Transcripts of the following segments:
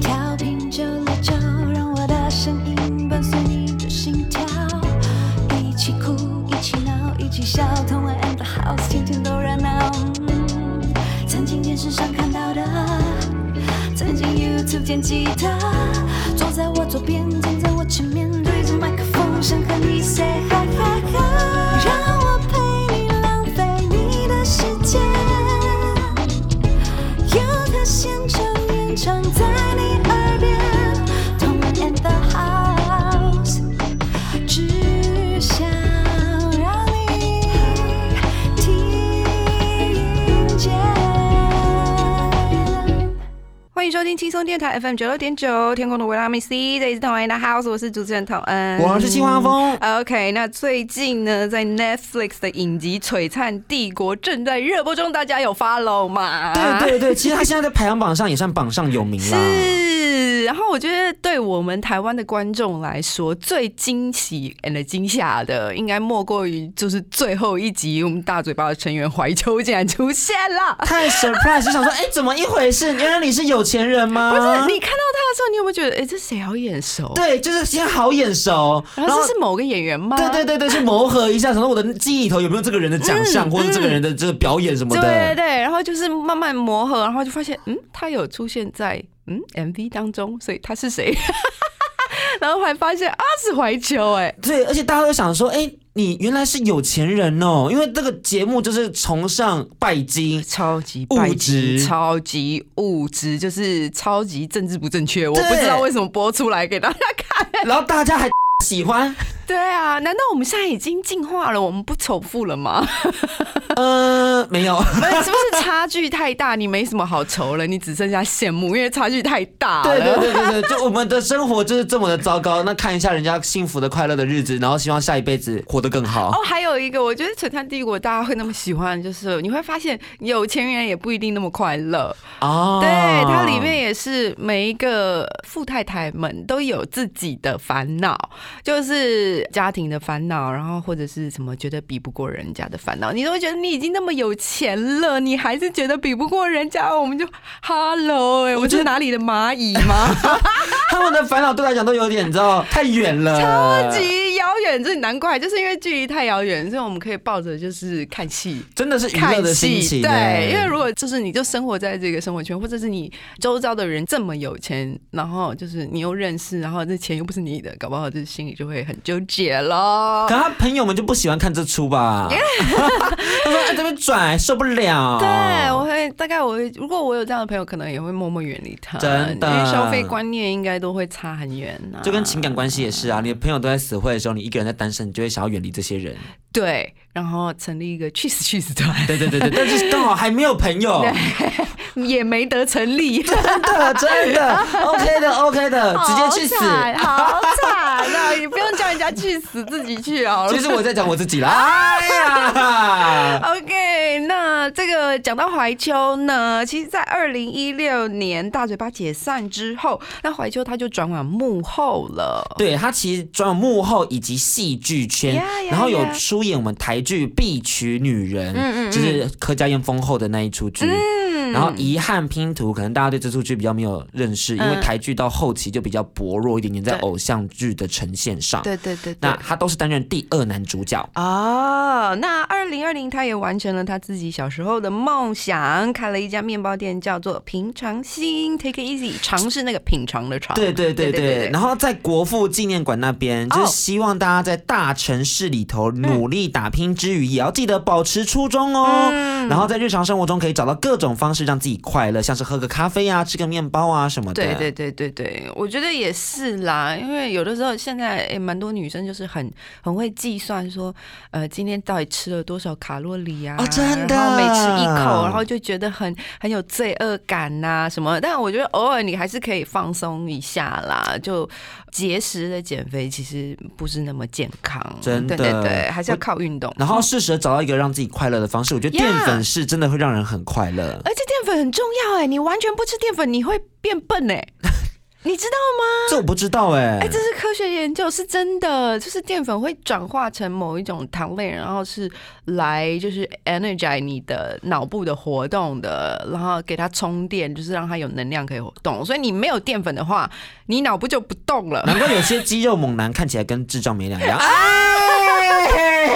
调频九六九，让我的声音伴随你的心跳，一起哭，一起闹，一起笑，同玩 and the house，天天都热闹。曾经电视上看到的，曾经 YouTube 见吉他，轻松电台 FM 九六点九，天空的维拉米 C，这里是同恩的 House，我是主持人童恩，我是青花风。OK，那最近呢，在 Netflix 的影集《璀璨帝国》正在热播中，大家有 follow 吗？对对对，其实他现在在排行榜上也算榜上有名了。是，然后我觉得对我们台湾的观众来说，最惊喜 and 惊吓的，应该莫过于就是最后一集，我们大嘴巴的成员怀秋竟然出现了。太 surprise，就想说，哎、怎么一回事？原来你是有钱人吗？不是你看到他的时候，你有没有觉得，哎、这谁好眼熟？对，就是现在好眼熟。然后这是某个演员吗？对对对对，去磨合一下，想说我的记忆里头有没有这个人的长相，嗯或者这个人的这个表演什么对对。对，然后就是慢慢磨合，然后就发现，嗯，他有出现在嗯 MV 当中，所以他是谁？然后还发现啊是怀秋，哎，对，而且大家都想说，哎、你原来是有钱人哦，因为这个节目就是崇尚拜金。超级物拜质金超级物质，就是超级政治不正确，我不知道为什么播出来给大家看。然后大家还 喜欢，对啊，难道我们现在已经进化了？我们不仇富了吗？呃，没有，是，是不是差距太大？你没什么好愁了，你只剩下羡慕，因为差距太大了。对对对对对，就我们的生活就是这么的糟糕，那看一下人家幸福的、快乐的日子，然后希望下一辈子活得更好。哦，还有一个，我觉得《璀璨帝国》大家会那么喜欢，就是你会发现有钱人也不一定那么快乐。哦，对，它里面也是每一个富太太们都有自己的烦恼，就是家庭的烦恼，然后或者是什么觉得比不过人家的烦恼，你都会觉得你已经那么有钱了，你还是觉得比不过人家，我们就 Hello，哎、我我觉得是哪里的蚂蚁吗？他们的烦恼对我来讲都有点，你知道，太远了，超级遥远，这难怪，就是因为距离太遥远，所以我们可以抱着就是看戏。真的是娱乐看的心戏，情。对，因为如果就是你就生活在这个生活圈，或者是你周遭的人这么有钱，然后就是你又认识，然后这钱又不是你的，搞不好这心里就会很纠结了可。他朋友们就不喜欢看这出吧？他说：“哎，这边转受不了。”对，我会大概我会，如果我有这样的朋友，可能也会默默远离他，真的因为消费观念应该都会差很远呐、就跟情感关系也是啊，你的朋友都在死会的时候，你一个人在单身，你就会想要远离这些人。对，然后成立一个去死去死团，对对对对，但是 刚好还没有朋友，也没得成立，真的真的，OK 的 OK 的，直接去死。好惨啊！你不用叫人家去死，自己去好了。其实我在讲我自己啦。哎呀，OK，那这个讲到怀秋呢，其实，在二零一六年大嘴巴解散之后，那怀秋他就转往幕后了。对他其实转往幕后以及戏剧圈 Yeah, yeah, 然后有出演我们台剧《必娶女人》，嗯嗯嗯就是柯佳嬿封后的那一出剧。嗯然后遗憾拼图，可能大家对这出剧比较没有认识，因为嗯台剧到后期就比较薄弱一点点，在偶像剧的呈现上。对对对对那。他都是担任第二男主角。哦，那二零二零他也完成了他自己小时候的梦想，开了一家面包店，叫做平常心 （Take it easy），尝试那个品尝的尝。对对对对，然后在国父纪念馆那边，哦就是希望大家在大城市里头努力打拼之余，也要记得保持初衷哦。嗯然后在日常生活中可以找到各种方式让自己快乐，像是喝个咖啡啊、吃个面包啊什么的。对对对对对，我觉得也是啦，因为有的时候现在也蛮多女生就是很很会计算说，呃，今天到底吃了多少卡路里啊？哦真的然后每吃一口，然后就觉得很很有罪恶感呐、什么。但我觉得偶尔你还是可以放松一下啦，就节食的减肥其实不是那么健康，真的对对对，还是要靠运动。然后适时地找到一个让自己快乐的方式，我觉得淀粉是真的会让人很快乐。而且淀粉很重要哎，你完全不吃淀粉，你会变笨哎。你知道吗？这我不知道哎、哎、这是科学研究，是真的，就是淀粉会转化成某一种糖类，然后是来就是 energize 你的脑部的活动的，然后给它充电，就是让它有能量可以活动。所以你没有淀粉的话，你脑部就不动了。难怪有些肌肉猛男看起来跟智障没两样。哎，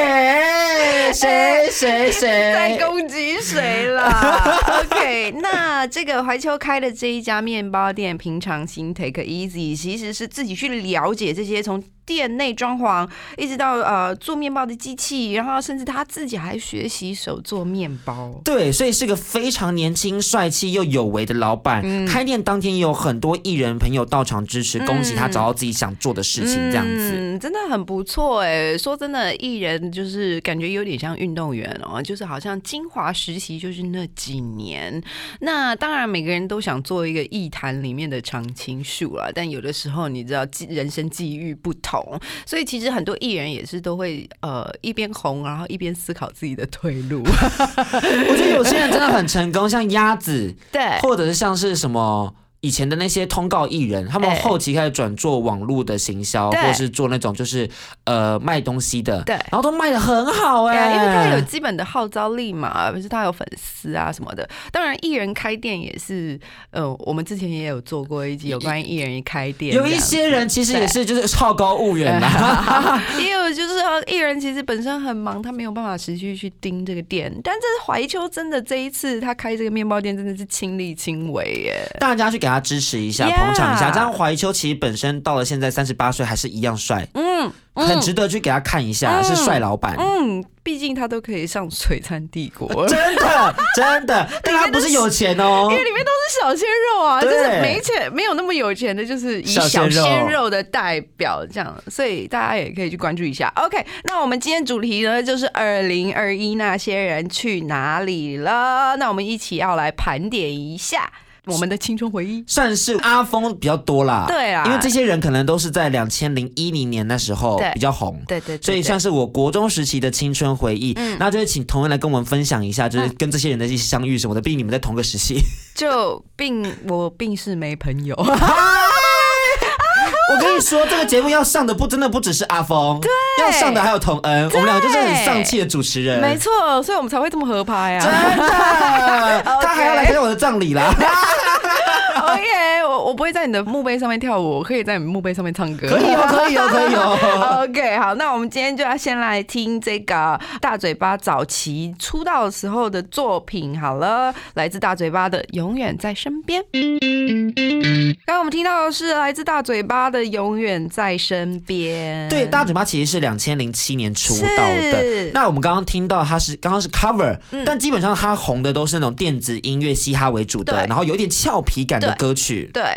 谁谁谁在谁？攻击谁啦？OK，那这个怀秋开的这一家面包店，平常心 Take Easy，其实是自己去了解这些从店内装潢，一直到呃做面包的机器，然后甚至他自己还学习手做面包。对，所以是个非常年轻、帅气又有为的老板。开店当天也有很多艺人朋友到场支持，恭喜他找到自己想做的事情，这样子。嗯，真的很不错哎。说真的，艺人就是感觉有点像运动员哦，就是好像精华实习就是那几年。那当然，每个人都想做一个艺坛里面的常青树啦，但有的时候你知道，际人生际遇不同，所以其实很多艺人也是都会呃一边红，然后一边思考自己的退路。我觉得有些人真的很成功，像鸭子，对或者是像是什么。以前的那些通告艺人，他们哎后期开始转做网络的行销，或是做那种就是呃卖东西的，对然后都卖的很好哎、因为他有基本的号召力嘛，不是他有粉丝啊什么的。当然，艺人开店也是，呃，我们之前也有做过一集有关于艺人开店有一些人其实也是就是好高骛远啦。也有就是呃，艺人其实本身很忙，他没有办法持续去盯这个店。但这是怀秋真的这一次他开这个面包店真的是亲力亲为耶。大家去给他支持一下捧场一下。这样怀秋其实本身到了现在三十八岁还是一样帅，嗯很值得去给他看一下，嗯是帅老板。嗯，毕竟他都可以上璀璨帝国。真 的真的，但他不是有钱哦因。为里面都是小鲜肉啊，就是没钱没有那么有钱的，就是以小小鲜肉鲜肉的代表这样，所以大家也可以去关注一下。OK，那我们今天主题呢就是二零二一那些人去哪里了？那我们一起要来盘点一下我们的青春回忆。算是阿峰比较多啦，对啊。因为这些人可能都是在两千零一零年那时候比较红，对对对所以算是是我国中时期的青春回忆。嗯。那就是请同仁来跟我们分享一下，就是跟这些人的一些相遇什么的，毕竟你们在同个时期。就并我并是没朋友，我跟你说，这个节目要上的不真的不只是阿峰，对，要上的还有童恩，我们两个就是很丧气的主持人，没错，所以我们才会这么合拍真啊。的，他还要来参加我的葬礼啦，OK，我我不会在你的墓碑上面跳舞，我可以在你墓碑上面唱歌。可以哦，可以哦，可以哦。OK，好，那我们今天就要先来听这个大嘴巴早期出道时候的作品。好了，来自大嘴巴的《永远在身边》。刚刚我们听到的是来自大嘴巴的《永远在身边》。对，大嘴巴其实是两千零七年出道是的。那我们刚刚听到他是刚刚是 cover，、但嗯基本上他红的都是那种电子音乐、嘻哈为主的，然后有一点俏皮感的歌曲。对。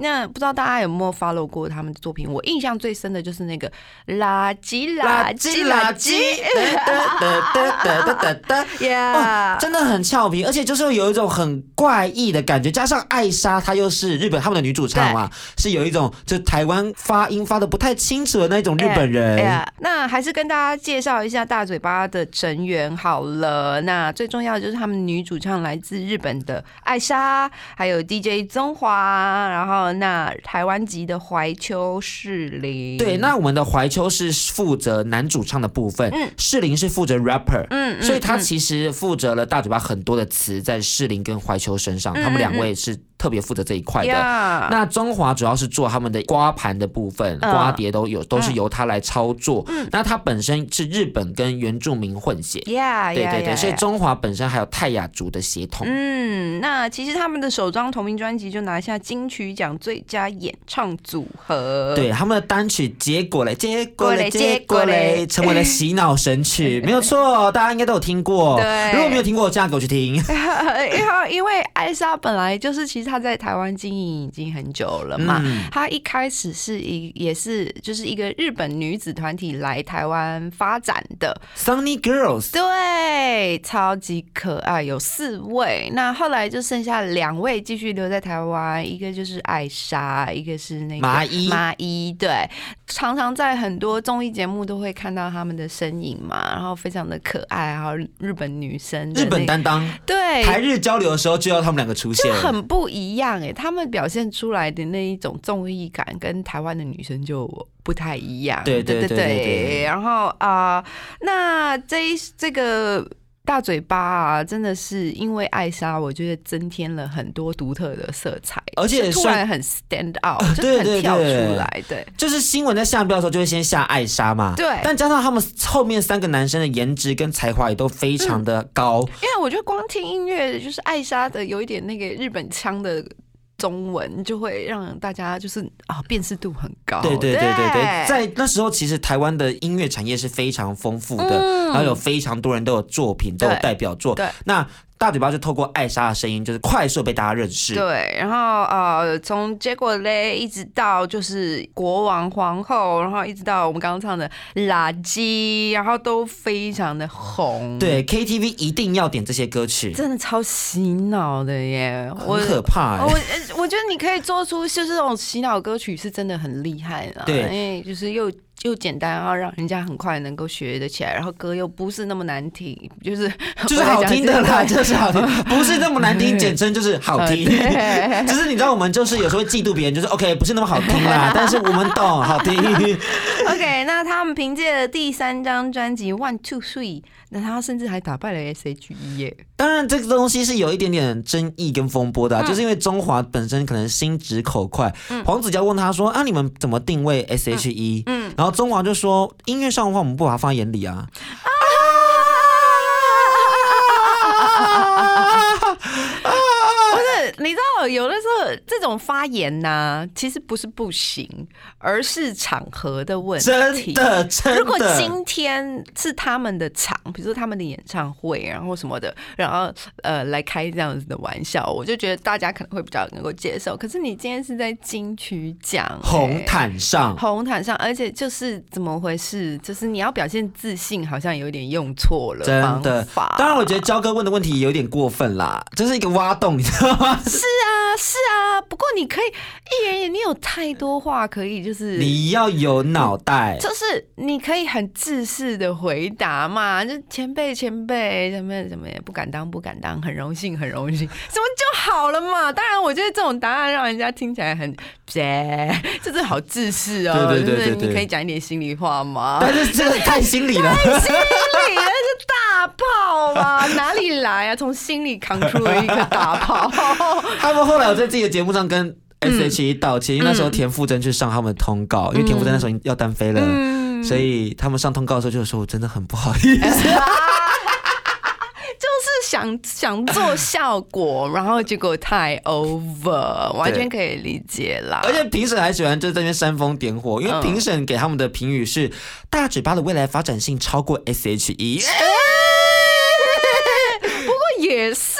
那不知道大家有没有 follow 过他们的作品？我印象最深的就是那个垃圾垃圾垃圾哒哒哒哒哒哒哒。呀，真的很俏皮，而且就是有一种很怪异的感觉，加上艾莎她又是日本他们的女主唱嘛，是有一种就台湾发音发的不太清楚的那种日本人。那还是跟大家介绍一下大嘴巴的成员好了。那最重要的就是他们女主唱来自日本的艾莎，还有 DJ 宗华，然后那台湾籍的怀秋士林。对，那我们的怀秋是负责男主唱的部分，嗯。士林是负责 rapper，嗯嗯所以他嗯。其实负责了大嘴巴很多的词在士林跟怀秋身上，嗯他们两位是特别负责这一块的。呀，那中华主要是做他们的刮盘的部分，嗯刮碟都有，都是由他来操作。那他本身是日本跟原住民混血，对对对，所以中华本身还有泰雅族的协同。嗯，那其实他们的首张同名专辑就拿下金曲奖最佳演唱组合。对他们的单曲，结果嘞，结果嘞，结结果果嘞嘞，成为了洗脑神曲，没有错，大家应该都有听过。对如果没有听过，这样给我去听。因 为因为艾莎本来就是，其实她在台湾经营已经很久了嘛。嗯她一开始是一也是就是一个日本女子团体来台湾发展的，Sunny Girls，对，超级可爱，有四位。那后来就剩下两位继续留在台湾，一个就是艾莎，一个是那个麻衣麻衣，对。常常在很多综艺节目都会看到他们的身影嘛，然后非常的可爱，然后日本女生的日本担当，对台日交流的时候就要他们两个出就现，很不一样哎，他们表现出来的那一种综艺感跟台湾的女生就不太一样。对对对对对对然后啊、那这一这个。大嘴巴啊，真的是因为艾莎，我觉得增添了很多独特的色彩，而且突然很 stand out，就对对很跳出来，对。就是新闻在下标的时候就会先下艾莎嘛，对。但加上他们后面三个男生的颜值跟才华也都非常的高，因为我觉得光听音乐，就是艾莎的有一点那个日本腔的中文，就会让大家就是啊辨识度很高。对对对对对，在那时候其实台湾的音乐产业是非常丰富的，嗯。然后有非常多人都有作品，都有代表作。对。那大嘴巴就透过艾莎的声音，就是快速被大家认识。对，然后呃，从结果嘞，一直到就是国王皇后，然后一直到我们刚刚唱的垃圾，然后都非常的红。，对 KTV 一定要点这些歌曲，真的超洗脑的耶！我很可怕、欸。我我觉得你可以做出就是这种洗脑歌曲，是真的很厉害的。对因为就是又又简单，然后让人家很快能够学得起来，然后歌又不是那么难听，就是 就是好听的啦，就就是好听，不是那么难听，简称就是好听。对只是你知道，我们就是有时候会嫉妒别人，就是 OK，不是那么好听啦，但是我们懂好听。OK，那他们凭借了第三张专辑《One Two Three》，那他甚至还打败了 S.H.E 耶。当然，这个东西是有一点点争议跟风波的、就是因为中华本身可能心直口快，黄子佼问他说：“啊，你们怎么定位 S.H.E？” 嗯然后中华就说：“音乐上的话，我们不把它放在眼里啊。不你知道有的时候这种发言呐、其实不是不行，而是场合的问”真题。的，真的。如果今天是他们的场，比如说他们的演唱会，然后什么的，然后呃来开这样子的玩笑，我就觉得大家可能会比较能够接受。可是你今天是在金曲奖、红欸毯上，红毯上，而且就是怎么回事？就是你要表现自信，好像有点用错了真的方法。当然，我觉得焦哥问的问题有点过分啦，这是一个挖洞，你知道吗？是啊，是啊。不过你可以艺人也，你有太多话可以，就是你要有脑袋。就是你可以很自私的回答嘛，就前辈前辈什么什么也不敢当不敢当，很荣幸很荣幸，什么就好了嘛。当然，我觉得这种答案让人家听起来很，就是好自私哦。对对对就是你可以讲一点心里话吗？但是这个太心理了，心里那是大炮嘛，哪里来啊？从心里扛出了一个大炮。他们后来我在自己的节目上跟 S.H.E 道歉，因为那时候田馥甄去上他们的通告，因为田馥甄那时候要单飞了，嗯所以他们上通告的时候就说：“我真的很不好意思。就是想想做效果，然后结果太 over，完全可以理解啦。而且评审还喜欢就在那边煽风点火，因为嗯评审给他们的评语是大嘴巴的未来发展性超过 S.H.E。不过也是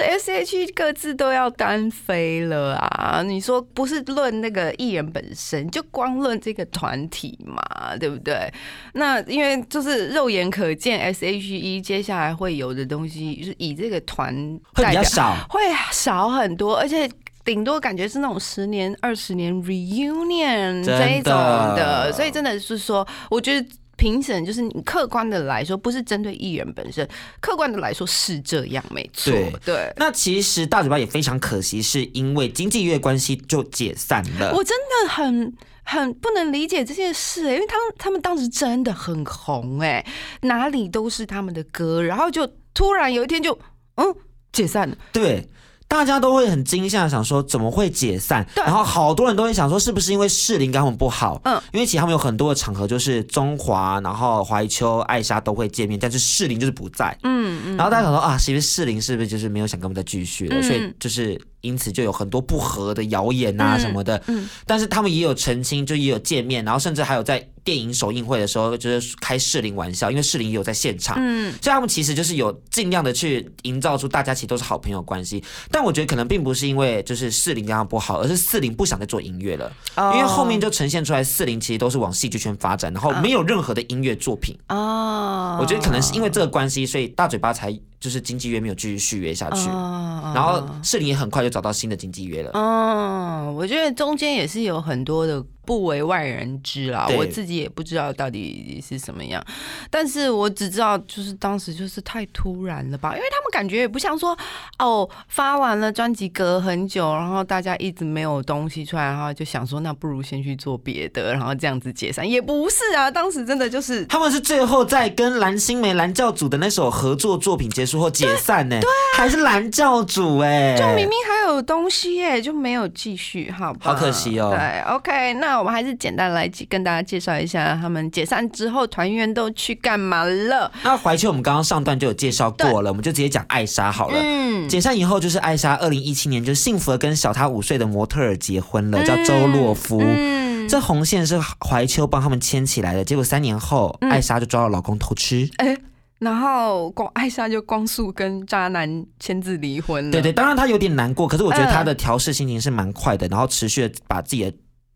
啊，因为当时 S.H.E 各自都要单飞了啊。你说不是论那个艺人本身，就光论这个团体嘛，对不对？那因为就是肉眼可见，S.H.E 接下来会有的东西，就是以这个团会比较少，会少很多，而且顶多感觉是那种十年、二十年 reunion 这一种的，所以真的是说，我觉得。评审就是你客观的来说，不是针对艺人本身，客观的来说是这样，没错。对对，那其实大嘴巴也非常可惜，是因为经纪约关系就解散了。我真的很很不能理解这件事、因为他们他们当时真的很红哎、哪里都是他们的歌，然后就突然有一天就嗯解散了，对。大家都会很惊吓，想说怎么会解散？对然后好多人都会想说，是不是因为适龄跟他们不好？嗯，因为其实他们有很多的场合，就是中华，然后怀秋、艾莎都会见面，但是适龄就是不在。嗯嗯，然后大家想说啊，是不是适龄是不是就是没有想跟我们再继续了？嗯所以就是因此就有很多不和的谣言啊嗯什么的。嗯但是他们也有澄清，就也有见面，然后甚至还有在电影首映会的时候，就是开适龄玩笑，因为适龄也有在现场。嗯。所以他们其实就是有尽量的去营造出大家其实都是好朋友关系，但我觉得可能并不是因为就是四零跟他不好，而是四零不想再做音乐了，因为后面就呈现出来四零其实都是往戏剧圈发展，然后没有任何的音乐作品。哦，我觉得可能是因为这个关系，所以大嘴巴才就是经纪约没有继续续约下去，哦。然后世林也很快就找到新的经纪约了。哦，我觉得中间也是有很多的不为外人知啦，我自己也不知道到底是什么样，但是我只知道就是当时就是太突然了吧，因为他们感觉也不像说哦发完了专辑隔很久，然后大家一直没有东西出来，然后就想说那不如先去做别的，然后这样子解散，也不是啊，当时真的就是他们是最后在跟蓝心湄蓝教主的那首合作作品结束后解散呢，对。还是蓝教主哎，就明明还有东西耶，就没有继续，好吧？好可惜哦对，OK，那我们还是简单来跟大家介绍一下他们解散之后团员都去干嘛了。那怀秋我们刚刚上段就有介绍过了，我们就直接讲艾莎好了。嗯，解散以后，就是艾莎二零一七年就幸福的跟小她五岁的模特儿结婚了，叫周洛夫。嗯，这红线是怀秋帮他们牵起来的，结果三年后，嗯艾莎就抓到老公偷吃。哎、然后光艾莎就光速跟渣男签字离婚了。对对，当然她有点难过，可是我觉得她嗯的调试心情是蛮快的，然后持续的把自己的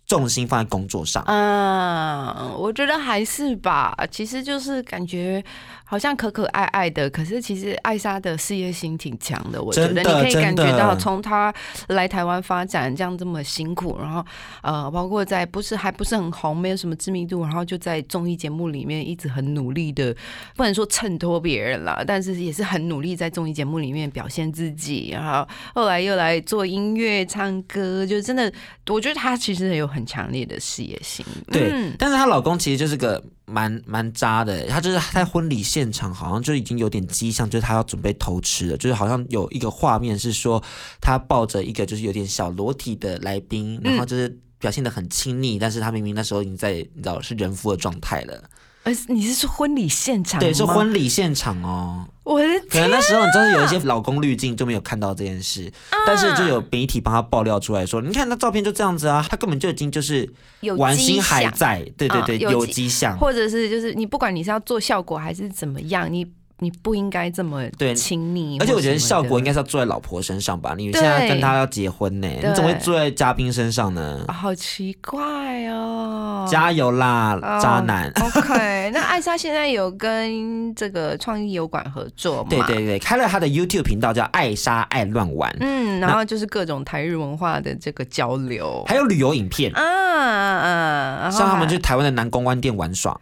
重心放在工作上。嗯，我觉得还是吧，其实就是感觉好像可可爱爱的，可是其实艾莎的事业心挺强的。我觉得你可以感觉到，从她来台湾发展这样这么辛苦，然后呃，包括在不是还不是很红，没有什么知名度，然后就在综艺节目里面一直很努力的，不能说衬托别人啦，但是也是很努力在综艺节目里面表现自己，然后后来又来做音乐、唱歌，就真的，我觉得她其实有很强烈的事业心。对，嗯但是她老公其实就是个蛮蛮渣的，他就是在婚礼现场好像就已经有点迹象，就是他要准备偷吃了，就是好像有一个画面是说他抱着一个就是有点小裸体的来宾，然后就是表现的很亲昵，但是他明明那时候已经在你知道是人夫的状态了，呃，你是说婚礼现场吗？对，是婚礼现场哦。我的可能那时候你真的有一些老公滤镜就没有看到这件事，但是就有媒体帮他爆料出来说，你看那照片就这样子啊，他根本就已经就是有玩心，还在，对对对，有嗯有迹迹象。或者是就是你不管你是要做效果还是怎么样，你你不应该这么对亲密，而且我觉得效果应该该是要坐在老婆身上吧？你现在跟他要结婚呢，你怎么会坐在嘉宾身上呢？好奇怪哦。加油啦，哦渣男！OK，那艾莎现在有跟这个创意油管合作嘛？对对对，开了他的 YouTube 频道叫艾莎爱乱玩，嗯，然后就是各种台日文化的这个交流。还有旅游影片，啊啊，然后像他们去台湾的南公关店玩耍，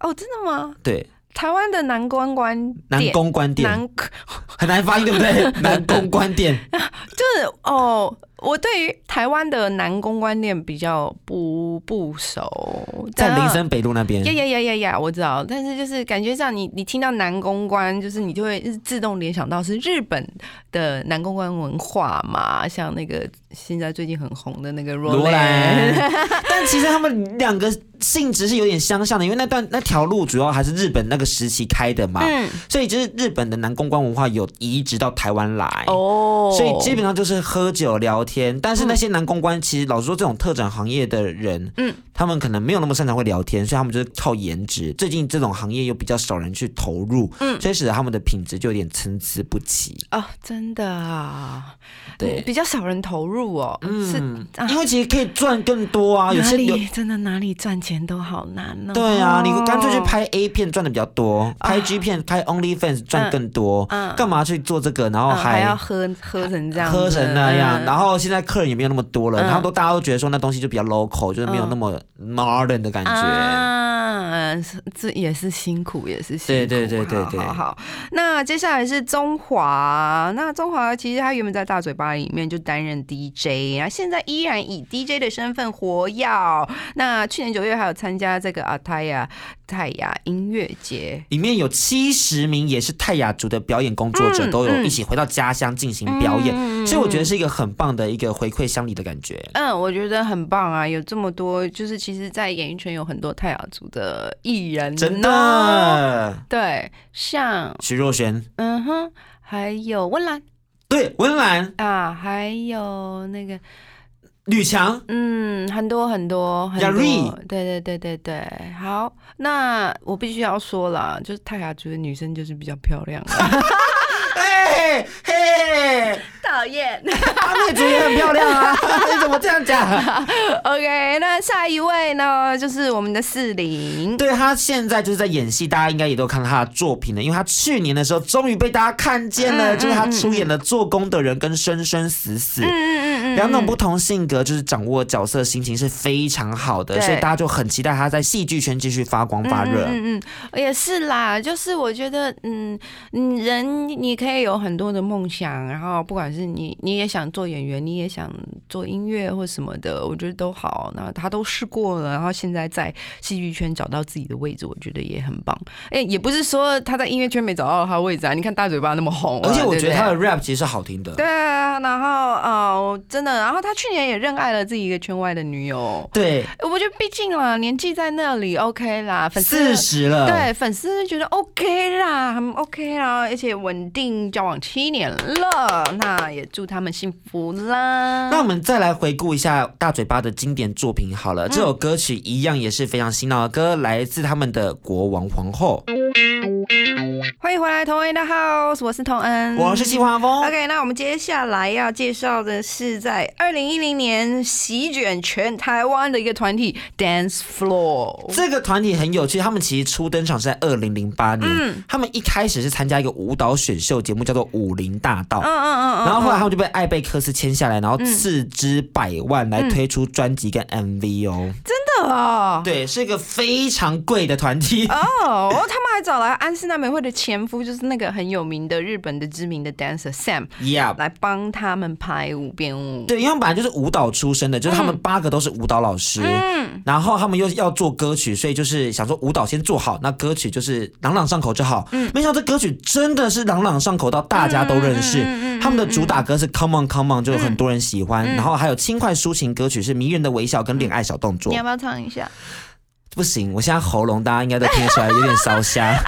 哦，真的吗？对，台湾的南关关南店公关店南很难发音，对不对？南公关店，就是哦，我对于台湾的南公关店比较不不熟，在林森北路那边。呀。呀呀呀呀，我知道，但是就是感觉上你你听到南公关，就是你就会自动联想到是日本的南公关文化嘛，像那个现在最近很红的那个罗罗兰。兰，但其实他们两个性质是有点相像的，因为那段那条路主要还是日本那个时期开的嘛，嗯，所以就是日本的南公关文化有移植到台湾来。哦，所以基本上就是喝酒聊天，但是那些男公关其实老实说，这种特展行业的人，嗯，他们可能没有那么擅长会聊天，所以他们就是靠颜值。最近这种行业又比较少人去投入，嗯。所以使得他们的品质就有点参差不齐。哦，真的啊，对。比较少人投入哦，是嗯啊，因为其实可以赚更多啊，有哪些真的哪里赚钱都好难哦。对啊，你干脆去拍 A 片赚的比较多，拍啊 G 片、拍 OnlyFans 赚更多，嗯。干嘛去做这个？然后嗯还还要喝喝成这样，喝成那样，嗯。然后现在客人也没有那么多了，嗯然后都大家都觉得说那东西就比较 local，就是没有那么 modern 的感觉。啊，是这也是辛苦，也是辛苦。对对对对对好好好，那接下来是中华，那中华其实他原本在大嘴巴里面就担任 DJ，然后现在依然以 DJ 的身份活跃。那去年九月还有参加这个阿泰亚泰雅音乐节。里面有七十名也是泰雅族的表演工作者，嗯都有嗯一起回到家乡进行表演，嗯所以我觉得是一个很棒的一个回馈乡里的感觉。嗯，我觉得很棒啊！有这么多，就是其实，在演艺圈有很多泰雅族的艺人，真。的，对，像徐若瑄，嗯哼，还有温岚对，温岚、啊，还有那个吕强，嗯，很多很多很多，对对对对对。好，那我必须要说了，就是泰雅族的女生就是比较漂亮 啊，嘿嘿，讨厌。阿妹子也很漂亮啊，你怎么这样讲？OK，那下一位呢，就是我们的四零。对他现在就是在演戏，大家应该也都看到他的作品了，因为他去年的时候终于被大家看见了，嗯就是他嗯出演了《做工的人》跟《生生死死》。嗯嗯嗯嗯两种不同性格就是掌握角色心情是非常好的，所以大家就很期待他在戏剧圈继续发光发热。嗯嗯嗯，也是啦，就是我觉得，嗯嗯，人你可以有很多的梦想，然后不管是你你也想做演员，你也想做音乐或什么的，我觉得都好。那他都试过了，然后现在在戏剧圈找到自己的位置，我觉得也很棒。哎、也不是说他在音乐圈没找到他的位置啊，你看大嘴巴那么红啊、而且我觉得他的 rap 其实是好听的。对啊，然后呃，真的，然后他去年也认爱了自己一个圈外的女友。对，我觉得毕竟啦，年纪在那里，OK 啦，粉丝四十了。对粉丝觉得 OK 啦，很 OK 啦，而且稳定交往七年了，那也祝他们幸福啦。那我们再来回顾一下大嘴巴的经典作品好嗯了，这首歌曲一样也是非常洗脑的歌，来自他们的《国王皇后》。欢迎回来，同恩的 House，我是同恩，我是季华峰。OK，那我们接下来要介绍的是在二零一零年席卷全台湾的一个团体 Dance Floor。这个团体很有趣，他们其实初登场是在二零零八年，嗯他们一开始是参加一个舞蹈选秀节目，叫做《武林大道》。嗯嗯嗯嗯，然后后来他们就被艾贝克斯签下来，然后斥资百万来推出专辑跟 MV 哦。真的哦。对，是一个非常贵的团体。哦，哦他们还找来安室奈美惠的前夫，就是那个很有名的日本的知名的 dancer Sam Yeah，来帮他们排舞编舞。对，因为他们本来就是舞蹈出身的，就是他们八个都是舞蹈老师。嗯，然后他们又要做歌曲，所以就是想说舞蹈先做好，那歌曲就是朗朗上口就好。嗯没想到这歌曲真的是朗朗上口到大家都认识。嗯他们的主打歌是 Come On Come On，就有很多人喜欢。然后还有轻快抒情歌曲是迷人的微笑跟恋爱小动作你要。不要唱一下？不行，我现在喉咙大家应该都听得出来有点烧瞎。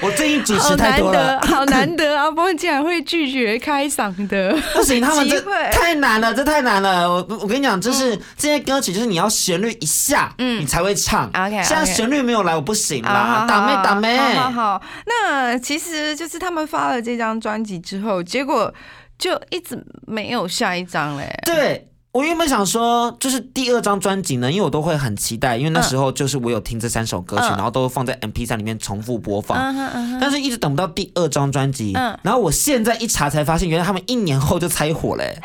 我最近主持太多了得，，好难得，阿峰竟然会拒绝开嗓的。不行，他们这太难了，这太难了。我我跟你讲，就是这些歌曲，就是你要旋律一下，嗯你才会唱。OK，OK 现在旋律没有来，我不行好啦，打妹打妹。好好好，那其实就是他们发了这张专辑之后，结果就一直没有下一张嘞。对。我原本想说，就是第二张专辑呢，因为我都会很期待，因为那时候就是我有听这三首歌曲，嗯。然后都放在 MP 三里面重复播放，嗯哼嗯，但是一直等不到第二张专辑。嗯。然后我现在一查才发现，原来他们一年后就拆伙嘞、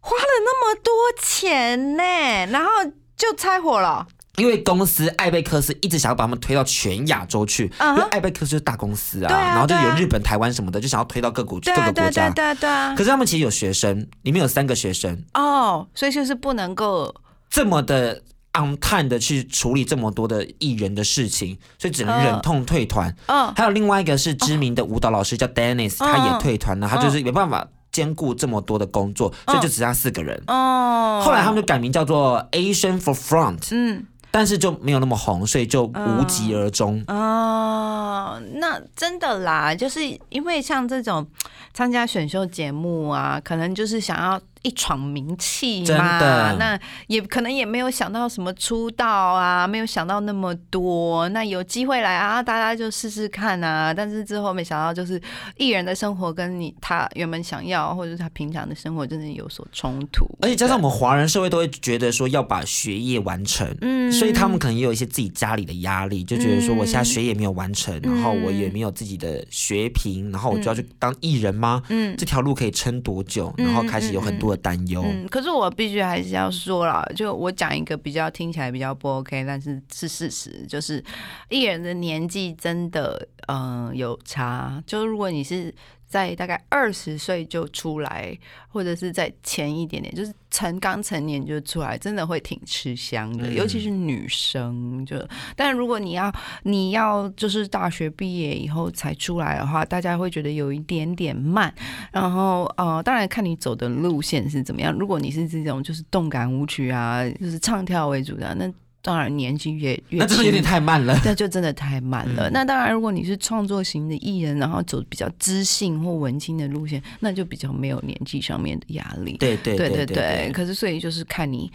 花了那么多钱呢，然后就拆伙了。因为公司艾贝克斯一直想要把他们推到全亚洲去，因为艾贝克斯就是大公司啊，啊然后就有日本、台湾什么的，就想要推到各国各个国家啊，。对啊，对啊可。是他们其实有学生，里面有三个学生，哦，所以就是不能够。这么的 on time 的去处理这么多的艺人的事情，所以只能嗯忍痛退团。嗯，还有另外一个是知名的舞蹈老师叫 Dennis，、嗯他也退团了，他就是没办法兼顾这么多的工作，所以就只剩下四个人。哦。后来他们就改名叫做 Asian for Front，嗯。但是就没有那么红，所以就无疾而终。哦，那真的啦，就是因为像这种参加选秀节目啊，可能就是想要一闯名气真嘛，的那也可能也没有想到什么出道啊，没有想到那么多。那有机会来啊，大家就试试看啊。但是之后没想到，就是艺人的生活跟你他原本想要，或者是他平常的生活，真的有所冲突。而且加上我们华人社会都会觉得说要把学业完成，嗯所以他们可能也有一些自己家里的压力，就觉得说我现在学业没有完成，嗯然后我也没有自己的学评，然后我就要去当艺人吗？嗯这条路可以撑多久？嗯然后开始有很多的担忧。嗯，可是我必须还是要说了，就我讲一个比较听起来比较不 OK，但是是事实，就是艺人的年纪真的嗯、有差。就如果你是在大概二十岁就出来，或者是在前一点点，就是成刚成年就出来，真的会挺吃香的，嗯尤其是女生。就但如果你要你要就是大学毕业以后才出来的话，大家会觉得有一点点慢。然后呃，当然看你走的路线是怎么样。如果你是这种就是动感舞曲啊，就是唱跳为主的，那当然年纪越越那真的有点太慢了。那就真的太慢了。嗯那当然，如果你是创作型的艺人，然后走比较知性或文青的路线，那就比较没有年纪上面的压力。对对对对对可是所以就是看你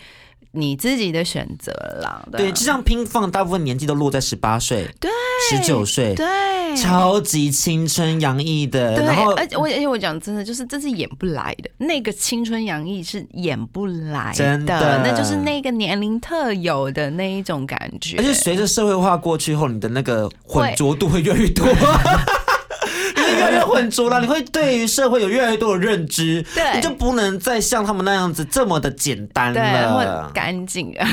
你自己的选择啦。对，就像拼放，大部分年纪都落在十八岁、对十九岁，对。超级青春洋溢的。对，然后而且我而且我讲真的，就是这是演不来的，那个青春洋溢是演不来真的那就是那个年龄特有的那一种感觉。而且随着社会化过去后，你的那个混浊度会越来越多。越越来越混浊了，你会对于社会有越来越多的认知，对你就不能再像他们那样子这么的简单了。干净。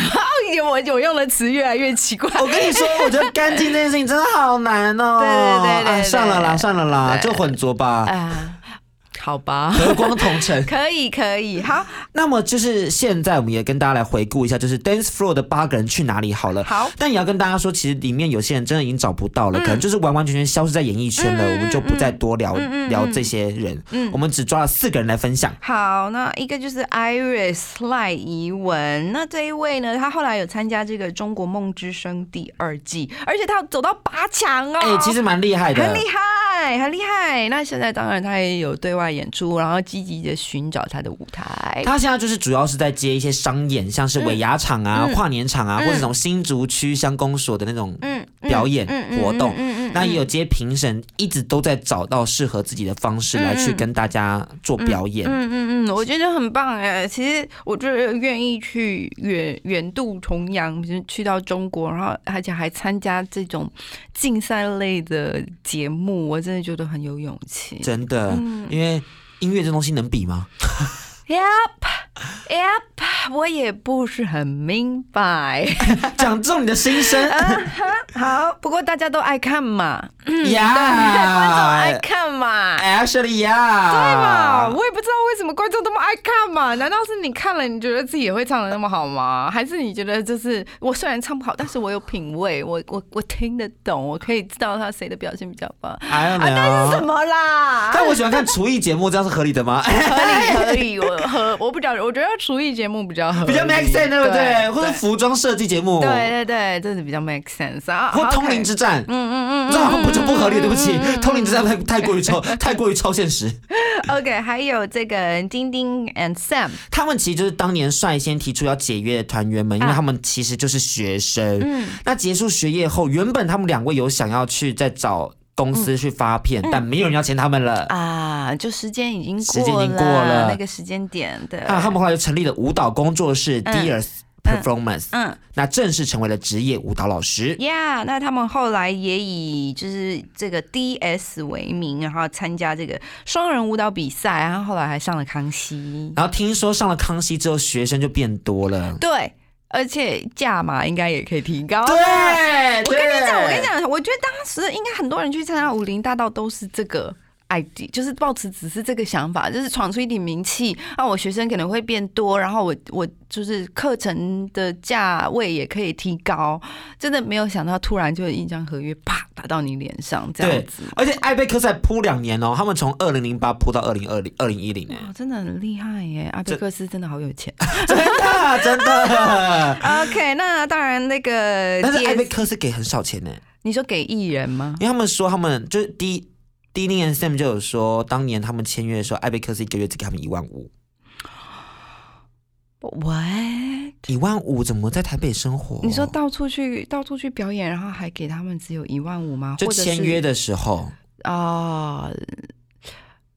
我我用的词越来越奇怪。我跟你说，我觉得干净这件事情真的好难哦。对对对算了啦，算了啦，就混浊吧，啊，好吧，和光同尘。可以可以，好那么就是现在，我们也跟大家来回顾一下，就是 Dance Floor 的八个人去哪里好了。好。但也要跟大家说，其实里面有些人真的已经找不到了，可能就是完完全全消失在演艺圈了。嗯我们就不再多聊、聊这些人，嗯我们只抓了四个人来分享。好，那一个就是 Iris 赖怡文，那这一位呢，他后来有参加这个《中国梦之声》第二季，而且他走到八强哦，哎、其实蛮厉害的，很厉害，很厉害。那现在当然他也有对外演出，然后积极的寻找他的舞台。他现在就是主要是在接一些商演，像是尾牙场啊、嗯跨年场啊，嗯或者这种新竹区乡公所的那种嗯，表演活动。嗯那也有接评审，一直都在找到适合自己的方式来去嗯嗯跟大家做表演。嗯嗯嗯，我觉得很棒哎。其实我就是愿意去远远渡重洋，就是去到中国，然后而且还参加这种竞赛类的节目，我真的觉得很有勇气。真的，嗯因为音乐这东西能比吗？Yep, yep，我也不是很明白。讲中你的心声 好，不过大家都爱看嘛，呀，观众爱看嘛。Actually 呀，对嘛？我也不知道为什么观众那么爱看嘛？难道是你看了，你觉得自己也会唱的那么好吗？还是你觉得就是我虽然唱不好，但是我有品味，我我我听得懂，我可以知道他谁的表现比较棒啊，那是什。么啦？但我喜欢看厨艺节目，这样是合理的吗？合理合理，我和我不知道，我觉得厨艺节目比较比较 make sense，对不对？或者服装设计节目，对对对，这是比较 make sense 啊。或通灵之战，嗯嗯嗯，这好像不就不合理，对不起，通灵之战太太过于超 太过于超现实。OK，还有这个丁丁 and Sam，他们其实就是当年率先提出要解约的团员们，因为他们其实就是学生。嗯那结束学业后，原本他们两位有想要去再找公司去发片，但没有人要签他们了。啊，就时间已经过时间已经过了那个时间点对。啊，他们后来就成立了舞蹈工作室 Dears Performance，、嗯。那正式成为了职业舞蹈老师。，Yeah，那他们后来也以就是这个 DS 为名，然后参加这个双人舞蹈比赛，然后后来还上了康熙，然后听说上了康熙之后，学生就变多了。对，而且价码应该也可以提高。对，我跟你讲，我跟你，讲，我觉得当时应该很多人去参加武林大道都是这个。Idea 就是抱持只是这个想法，就是闯出一点名气，啊，我学生可能会变多，然后我我就是课程的价位也可以提高，真的没有想到突然就有一张合约啪打到你脸上这样子，而且艾贝克赛铺两年哦，他们从二零零八铺到二零二零二零一零哎，哦，真的很厉害耶！阿贝克斯真的好有钱。真的真的。OK，那当然那个但是艾贝克斯给很少钱呢，你说给艺人吗？因为他们说他们就是第一。第一年 Sam 就有说，当年他们签约的时候，艾贝克斯一个月只给他们一万五，What？一万五怎么在台北生活？你说到处去到处去表演，然后还给他们只有一万五吗？就签约的时候，啊、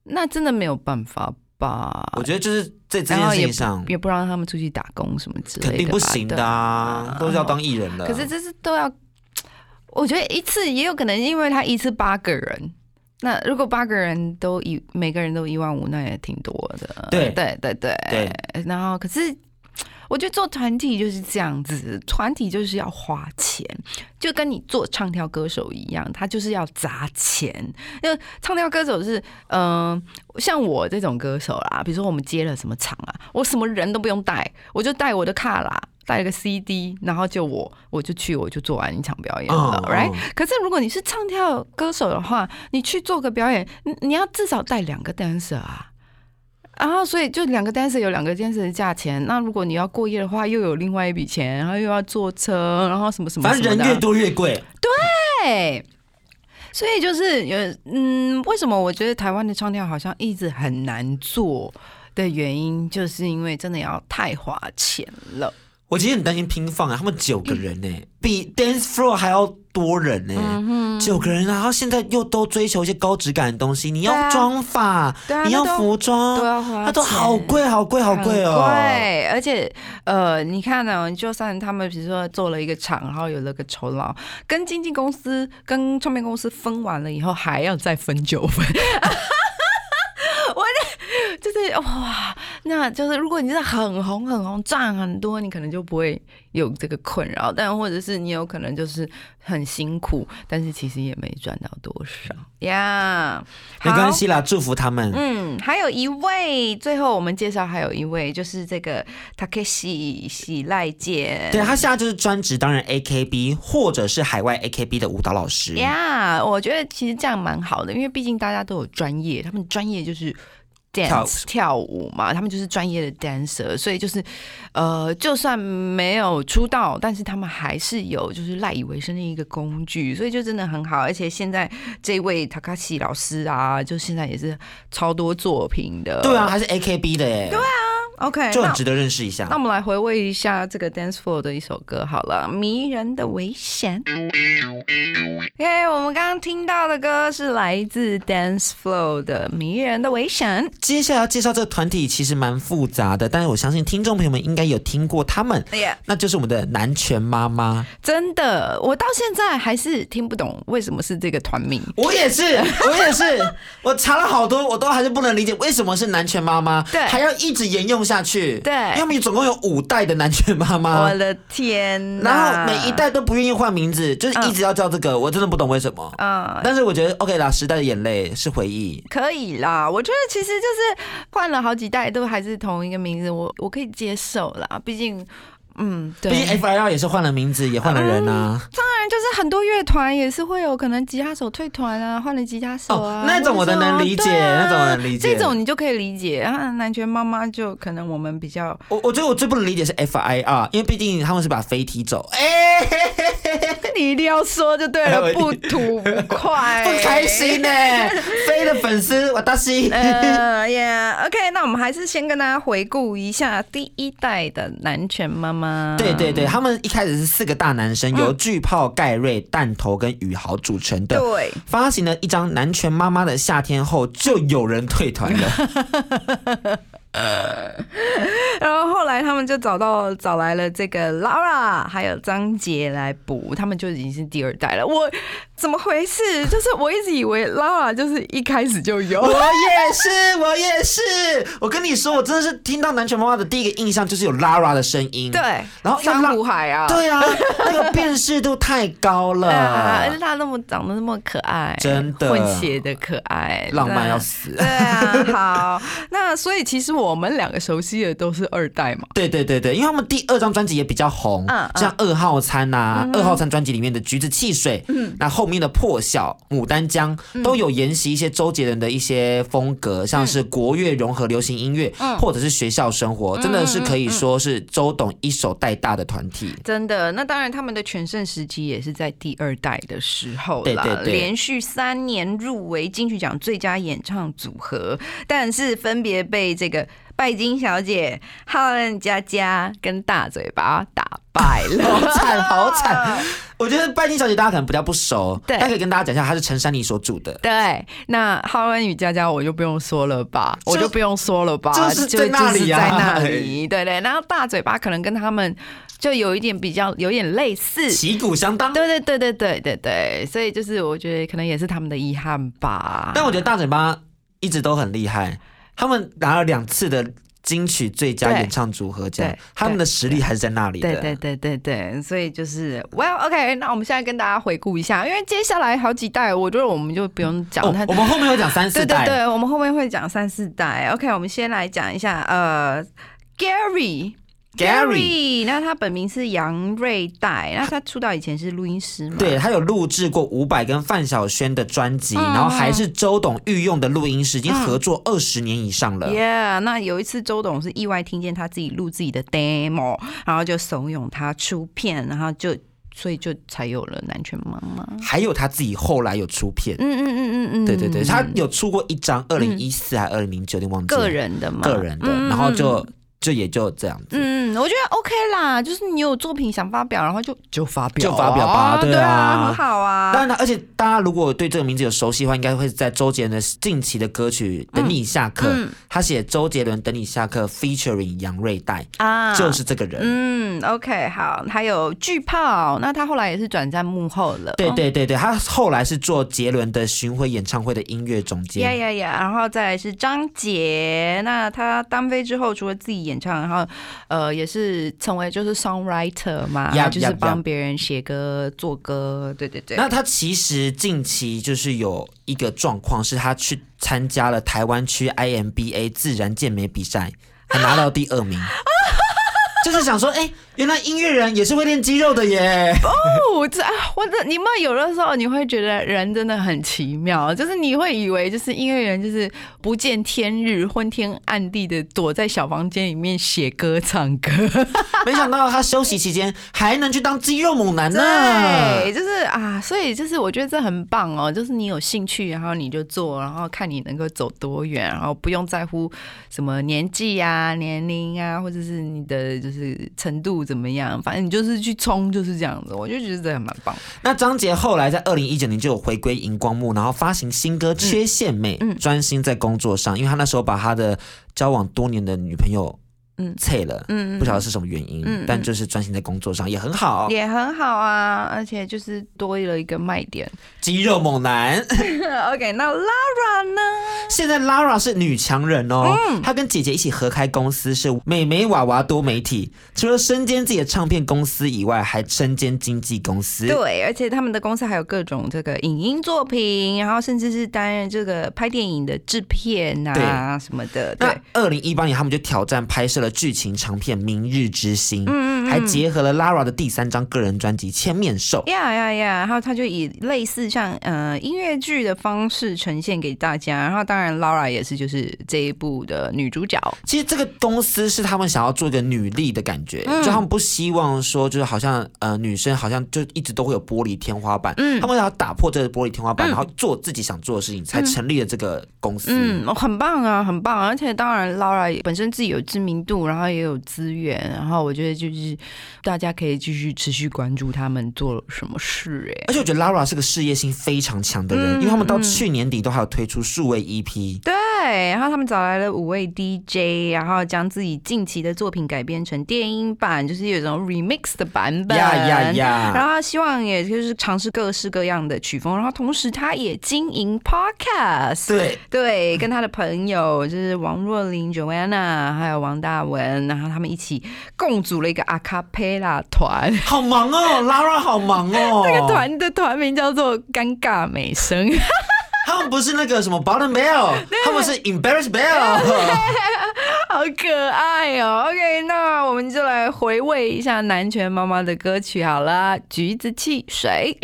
那真的没有办法吧？我觉得就是在这件事情上也不让他们出去打工什么之类的，肯定不行的啊，都是要当艺人的。可是这是都要，我觉得一次也有可能，因为他一次八个人。那如果八个人都一每个人都一万五，那也挺多的。对对对对对。然后可是。我觉得做团体就是这样子，团体就是要花钱，就跟你做唱跳歌手一样，他就是要砸钱。因为唱跳歌手是，嗯、像我这种歌手啦，比如说我们接了什么场啊，我什么人都不用带，我就带我的卡啦，带了个 CD，然后就我我就去，我就做完一场表演了、嗯 r i g 嗯 h t 可是如果你是唱跳歌手的话，你去做个表演，你你要至少带两个 dancer 啊。然后，所以就两个 dancer 有两个 dancer 的价钱。那如果你要过夜的话，又有另外一笔钱，然后又要坐车，然后什么什么反正人越多越贵。对，所以就是有嗯，为什么我觉得台湾的唱跳好像一直很难做的原因，就是因为真的要太花钱了。我其实很担心拼放啊，他们九个人呢、比 dance floor 还要多人呢、嗯九个人，然后现在又都追求一些高质感的东西，你要对啊。妆发，啊你要服装，都要花它都好钱贵，好贵，好贵哦。对，而且呃，你看呢、就算他们比如说做了一个厂，然后有了个酬劳，跟经纪公司、跟唱片公司分完了以后，还要再分九分。我就就是哇，那就是如果你真的很红很红，赚很多，你可能就不会有这个困扰，但或者是你有可能就是很辛苦，但是其实也没赚到多少呀。没关系啦，祝福他们。嗯，还有一位，最后我们介绍还有一位，就是这个 Takeshi 喜赖健。对他现在就是专职担任 AKB 或者是海外 AKB 的舞蹈老师。呀我觉得其实这样蛮好的，因为毕竟大家都有专业，他们专业就是。跳 dance 跳舞嘛，他们就是专业的 dancer，所以就是，呃，就算没有出道，但是他们还是有就是赖以为生的一个工具，所以就真的很好。而且现在这位 Takashi 老师啊，就现在也是超多作品的。对啊，还是 AKB 的耶，对啊，，OK，那就很值得认识一下那。我们来回味一下这个 Dance Floor 的一首歌好了，《迷人的危险》。OK，我们刚刚听到的歌是来自 Dance Floor 的《迷人的危险》。接下来要介绍这个团体其实蛮复杂的，但是我相信听众朋友们应该有听过他们，哎呀，那就是我们的南拳妈妈。真的，我到现在还是听不懂为什么是这个团名。我也是，我也是，我查了好多，我都还是不能理解为什么是南拳妈妈，对还要一直沿用下去，对因为他们总共有五代的男权妈妈我。的天哪！然后每一代都不愿意换名字，就是一直要叫这个，我真的不懂为什么。嗯、但是我觉得 OK 啦，时代的眼泪是回忆。可以啦，我觉得其实就是换了好几代都还是同一个名字，我我可以接受啦。毕竟，嗯，对，毕竟 FIL 也是换了名字，也换了人啊。当然就是很多乐团也是会有可能吉他手退团啊，换了吉他手啊，哦那种我都能理解那种我能理解这种你就可以理解啊。南拳妈妈就可能我们比较我我觉得我最不能理解是 FIR，因为毕竟他们是把飞踢走，哎、你一定要说就对了，不吐不快，不开心呢、飞的粉丝我大西。呃，Yeah，OK，、那我们还是先跟大家回顾一下第一代的男权妈妈。对对对，他们一开始是四个大男生，由巨炮、盖瑞、弹头跟宇豪组成的。对，发行了一张《男权妈妈的夏天》后，就有人退团了。然后后来他们就找到找来了这个 Lara 还有张杰来补，他们就已经是第二代了。我怎么回事？就是我一直以为 Lara 就是一开始就有 我。也是，我也是。我跟你说，我真的是听到《南拳妈妈》的第一个印象就是有 Lara 的声音。对，然后又珊瑚海啊，对啊，那个辨识度太高了，啊，而且他那么长得那么可爱，真的混血的可爱，浪漫要死。对啊，好，那所以其实我们两个熟悉的都是二代嘛。对对对对，因为他们第二张专辑也比较红，像二号餐呐、二号餐专辑里面的橘子汽水，嗯。那后面的破晓、牡丹江都有沿袭一些周杰伦的一些风格，像是国乐融合流行音乐，嗯。或者是学校生活，真的是可以说是周董一手带大的团体。真的，那当然，他们的全盛时期也是在第二代的时候啦，对对对。连续三年入围金曲奖最佳演唱组合，但是分别被这个拜金小姐、浩恩佳佳跟大嘴巴打败了 好。惨，好惨！我觉得拜金小姐大家可能比较不熟，对但可以跟大家讲一下，她是陈珊妮所主的。对，那浩恩与佳佳我就不用说了吧，就我就不用说了吧，就是在那里在那里，对对。然后大嘴巴可能跟他们就有一点比较，有点类似，旗鼓相当，对对对对对对对，所以就是我觉得可能也是他们的遗憾吧。但我觉得大嘴巴一直都很厉害，他们拿了两次的金曲最佳演唱组合奖对，他们的实力还是在那里的。对对对对对，所以就是 Well OK，那我们现在跟大家回顾一下，因为接下来好几代，我觉得我们就不用讲太哦，我们后面会讲三四代。对对对，我们后面会讲三四代。OK，我们先来讲一下呃，Gary。Gary 那他本名是杨瑞代，那他出道以前是录音师嘛？对他有录制过伍佰跟范晓萱的专辑，嗯然后还是周董御用的录音师，已经合作二十年以上了。Yeah，那有一次周董是意外听见他自己录自己的 demo，然后就怂恿他出片，然后就所以就才有了南拳妈妈。还有他自己后来有出片，嗯嗯嗯嗯嗯，对对对，他有出过一张，二零一四还二零零九，有点忘记了。个人的嘛，个人的，嗯。然后就就也就这样子。嗯，我觉得 OK 啦，就是你有作品想发表，然后就就发表啊，就发表吧对对啊很好啊。当然，而且大家如果对这个名字有熟悉的话，应该会在周杰伦的近期的歌曲《等你下课》嗯他写周杰伦《等你下课》featuring 杨瑞代，啊就是这个人。嗯，OK，好，还有巨炮，那他后来也是转战幕后了，对对对对，他后来是做杰伦的巡回演唱会的音乐总监。呀呀呀！然后再来是张杰，那他单飞之后，除了自己演唱，然后呃也是成为就是 songwriter 嘛就是帮别人写歌、做歌，对对对。那他其实近期就是有一个状况，是他去参加了台湾区 IMBA 自然健美比赛，还拿到第二名。就是想说，哎、原来音乐人也是会练肌肉的耶！哦，这啊，我这你们有的时候你会觉得人真的很奇妙，就是你会以为就是音乐人就是不见天日、昏天暗地的躲在小房间里面写歌、唱歌。没想到他休息期间还能去当肌肉猛男呢。对，就是啊，所以就是我觉得这很棒哦，就是你有兴趣，然后你就做，然后看你能够走多远，然后不用在乎什么年纪啊、年龄啊，或者是你的就是程度怎么样，反正你就是去冲，就是这样子。我就觉得这样蛮棒。那张杰后来在二零一九年就有回归荧光幕，然后发行新歌《缺陷妹》，嗯专心在工作上，因为他那时候把他的交往多年的女朋友嗯脆了，嗯不晓得是什么原因，嗯嗯但就是专心在工作上也很好。也很好啊，而且就是多了一个卖点。肌肉猛男，OK，那 Lara 呢？现在 Lara 是女强人哦，嗯她跟姐姐一起合开公司是美眉娃娃多媒体，除了身兼自己的唱片公司以外，还身兼经纪公司。对，而且他们的公司还有各种这个影音作品，然后甚至是担任这个拍电影的制片啊什么的。对，二零一八年，他们就挑战拍摄了剧情长片《明日之星》，嗯嗯还结合了 Lara 的第三张个人专辑《千面兽》。呀呀呀！然后他就以类似像呃音乐剧的方式呈现给大家，然后当然 Laura 也是就是这一部的女主角。其实这个公司是他们想要做一个女力的感觉，嗯就他们不希望说就是好像呃女生好像就一直都会有玻璃天花板，嗯他们要打破这个玻璃天花板，嗯然后做自己想做的事情，才成立了这个公司。嗯，很棒啊，很棒！而且当然，Laura 也本身自己有知名度，然后也有资源，然后我觉得就是大家可以继续持续关注他们做了什么事、哎，而且我觉得 Lara 是个事业心非常强的人，嗯因为他们到嗯去年底都还有推出数位 E EP。对，然后他们找来了五位 DJ，然后将自己近期的作品改编成电音版，就是有一种 remix 的版本。呀呀呀然呀！后希望也就是尝试各式各样的曲风，然后同时他也经营 podcast，对，对，跟他的朋友就是王若琳、Joanna 还有王大文，然后他们一起共组了一个 a cappella 团。好忙哦，Lara 好忙哦。这个团的团名叫做“尴尬美声”，他们不是那个什么 Bottom Bell，他们是 Embarrass Bell。好可爱哦。OK，那我们就来回味一下南拳妈妈的歌曲好了，《橘子汽水》。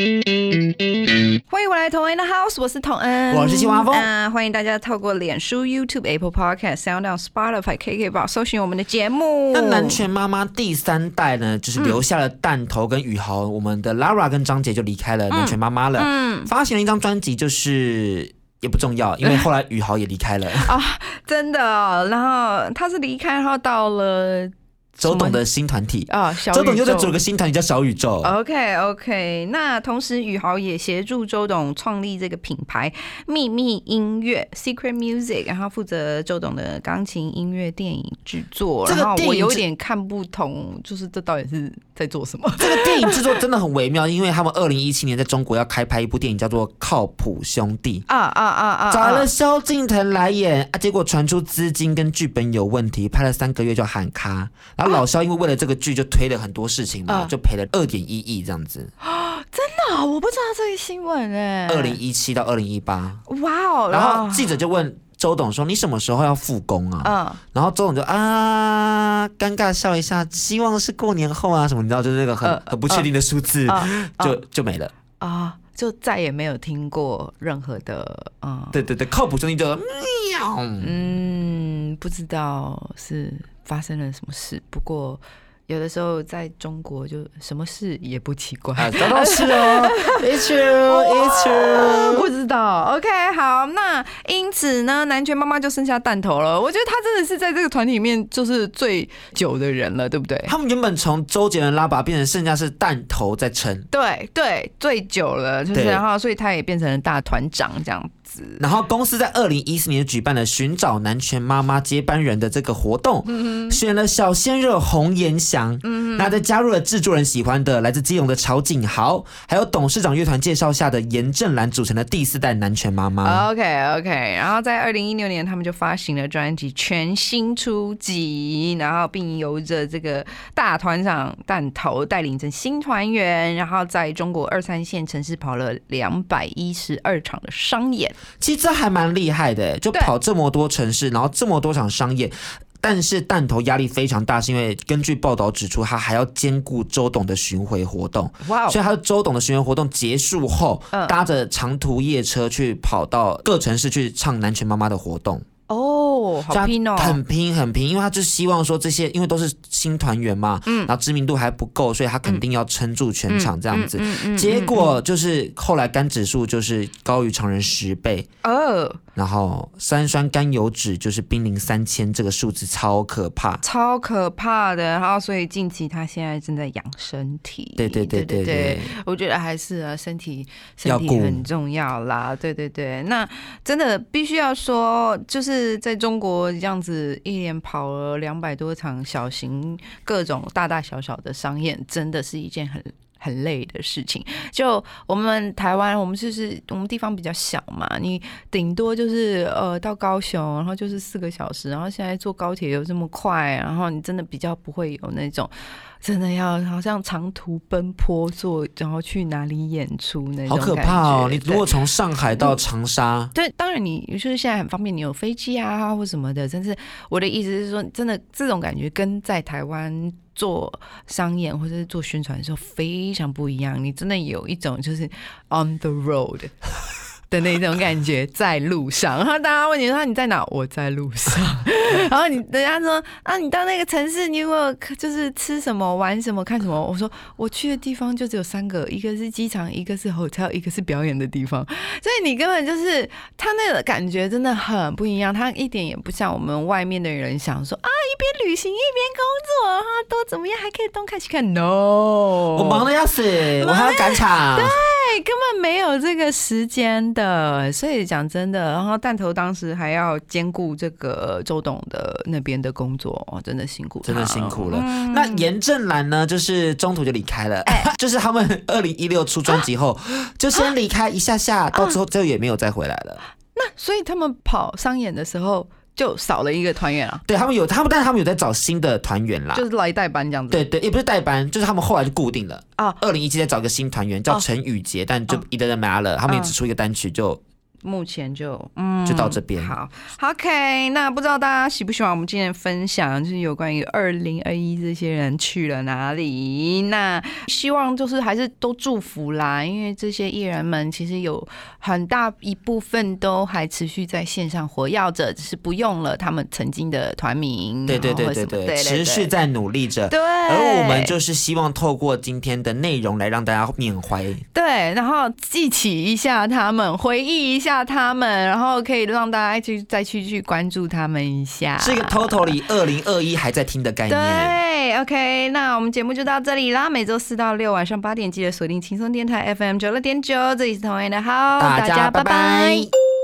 欢迎回来，同恩的 House，我是童恩，我是西华峰啊、欢迎大家透过脸书、YouTube、Apple Podcast、Sound On、Spotify、KKBox 搜寻我们的节目。那南拳妈妈第三代呢，就是留下了弹头跟宇豪，我们的 Lara 跟张杰就离开了南拳妈妈了，嗯，发行了一张专辑，就是也不重要，因为后来宇豪也离开了 啊。真的、然后他是离开，然后到了周董的新团体，啊、小周董又在组了个新团体叫小宇宙。OK OK，那同时宇豪也协助周董创立这个品牌秘密音乐 Secret Music，然后负责周董的钢琴音乐电影制作。这个然后我有点看不懂，就是这到底是在做什么？这个电影制作真的很微妙，因为他们二零一七年在中国要开拍一部电影，叫做《靠谱兄弟》。啊啊啊啊！找了啊萧敬腾来演啊，结果传出资金跟剧本有问题，拍了三个月就喊卡。然后老肖因为为了这个剧就推了很多事情嘛，啊就赔了二点一亿这样子。啊，我不知道这个新闻哎、二零一七到二零一八，哇哦，然后记者就问周董说：“你什么时候要复工啊？”嗯。然后周董就啊，尴尬笑一下，希望是过年后啊什么，你知道，就是那个很、呃很不确定的数字，啊就就没了。啊，就再也没有听过任何的嗯对对对，靠谱声音就喵。嗯，不知道是发生了什么事，不过有的时候在中国就什么事也不奇怪。啊，都都是哦，It's true, It's true。不知道，OK，好，那因此呢，南拳妈妈就剩下弹头了。我觉得他真的是在这个团体里面就是最久的人了，对不对？他们原本从周杰伦拉拔变成剩下是弹头在撑，对对，最久了，就是然后所以他也变成了大团长这样子。然后公司在二零一四年举办了寻找男权妈妈接班人的这个活动，选了小鲜肉洪延祥，那再加入了制作人喜欢的来自基隆的曹景豪，还有董事长乐团介绍下的严正兰组成的第四代男权妈妈。OK OK，然后在二零一六年，他们就发行了专辑《全新出击》，然后并由着这个大团长弹头带领着新团员，然后在中国二三线城市跑了两百一十二场的商演。其实这还蛮厉害的，就跑这么多城市，然后这么多场商业。但是弹头压力非常大，是因为根据报道指出，他还要兼顾周董的巡回活动，哇所以他的周董的巡回活动结束后，嗯。搭着长途夜车去跑到各城市去唱南拳妈妈的活动，哦，好拼哦！很拼很拼，因为他就希望说这些，因为都是新团员嘛，嗯。然后知名度还不够，所以他肯定要撑住全场这样子。嗯嗯。结果就是后来肝指数就是高于常人十倍，哦，然后三酸甘油脂就是濒临三千，这个数字超可怕。超可怕的。然后，所以近期他现在正在养身体。对对对对对，我觉得还是啊，身体身体很重要啦。对对对，那真的必须要说，就是在中国这样子一连跑了两百多场小型各种大大小小的商演，真的是一件很。很累的事情，就我们台湾，我们就是我们地方比较小嘛，你顶多就是呃到高雄，然后就是四个小时，然后现在坐高铁又这么快，然后你真的比较不会有那种真的要好像长途奔波坐，然后去哪里演出那种好可怕哦！你如果从上海到长沙，对，当然你就是现在很方便，你有飞机啊或什么的。但是我的意思是说，真的这种感觉跟在台湾做商演或者是做宣传的时候非常不一样。你真的有一种就是 on the road 的那种感觉，在路上。然后大家问你说你在哪？我在路上。然后你人家说啊，你到那个城市，你有没有就是吃什么、玩什么、看什么？我说我去的地方就只有三个，一个是机场，一个是 hotel，一个是表演的地方。所以你根本就是他那个感觉真的很不一样，他一点也不像我们外面的人想说啊，一边旅行一边工作，然后都怎么样，还可以东看西看。No，我忙的要死，我还要赶场。对，根本没有这个时间的。所以讲真的，然后弹头当时还要兼顾这个周董的那边的工作，哦，真的辛苦，真的辛苦了。嗯那严正兰呢，就是中途就离开了，就是他们 二零一六出专辑后，就先离开一下下，到之后之后也没有再回来了。那所以他们跑商演的时候就少了一个团员啊，对他们有他们，但是他们有在找新的团员啦。就是来代班这样子。对对，也不是代班，就是他们后来就固定了。啊二零一七再找一个新团员叫哦陈宇杰，但就哦一个人没了，他们也只出一个单曲就目前就嗯就到这边好，OK。那不知道大家喜不喜欢我们今天的分享，就是有关于二零二一这些人去了哪里？那希望就是还是都祝福啦，因为这些艺人们其实有很大一部分都还持续在线上活跃着，只是不用了他们曾经的团名，对对对对对，持续在努力着。对，而我们就是希望透过今天的内容来让大家缅怀。对，然后记起一下他们，回忆一下他们，然后可以让大家去再去去关注他们一下。是一个 totally 二零二一还在听的概念。对，OK，那我们节目就到这里啦。每周四到六晚上八点，记得锁定轻松电台 FM 九六点九，这里是同安的好，大家拜拜。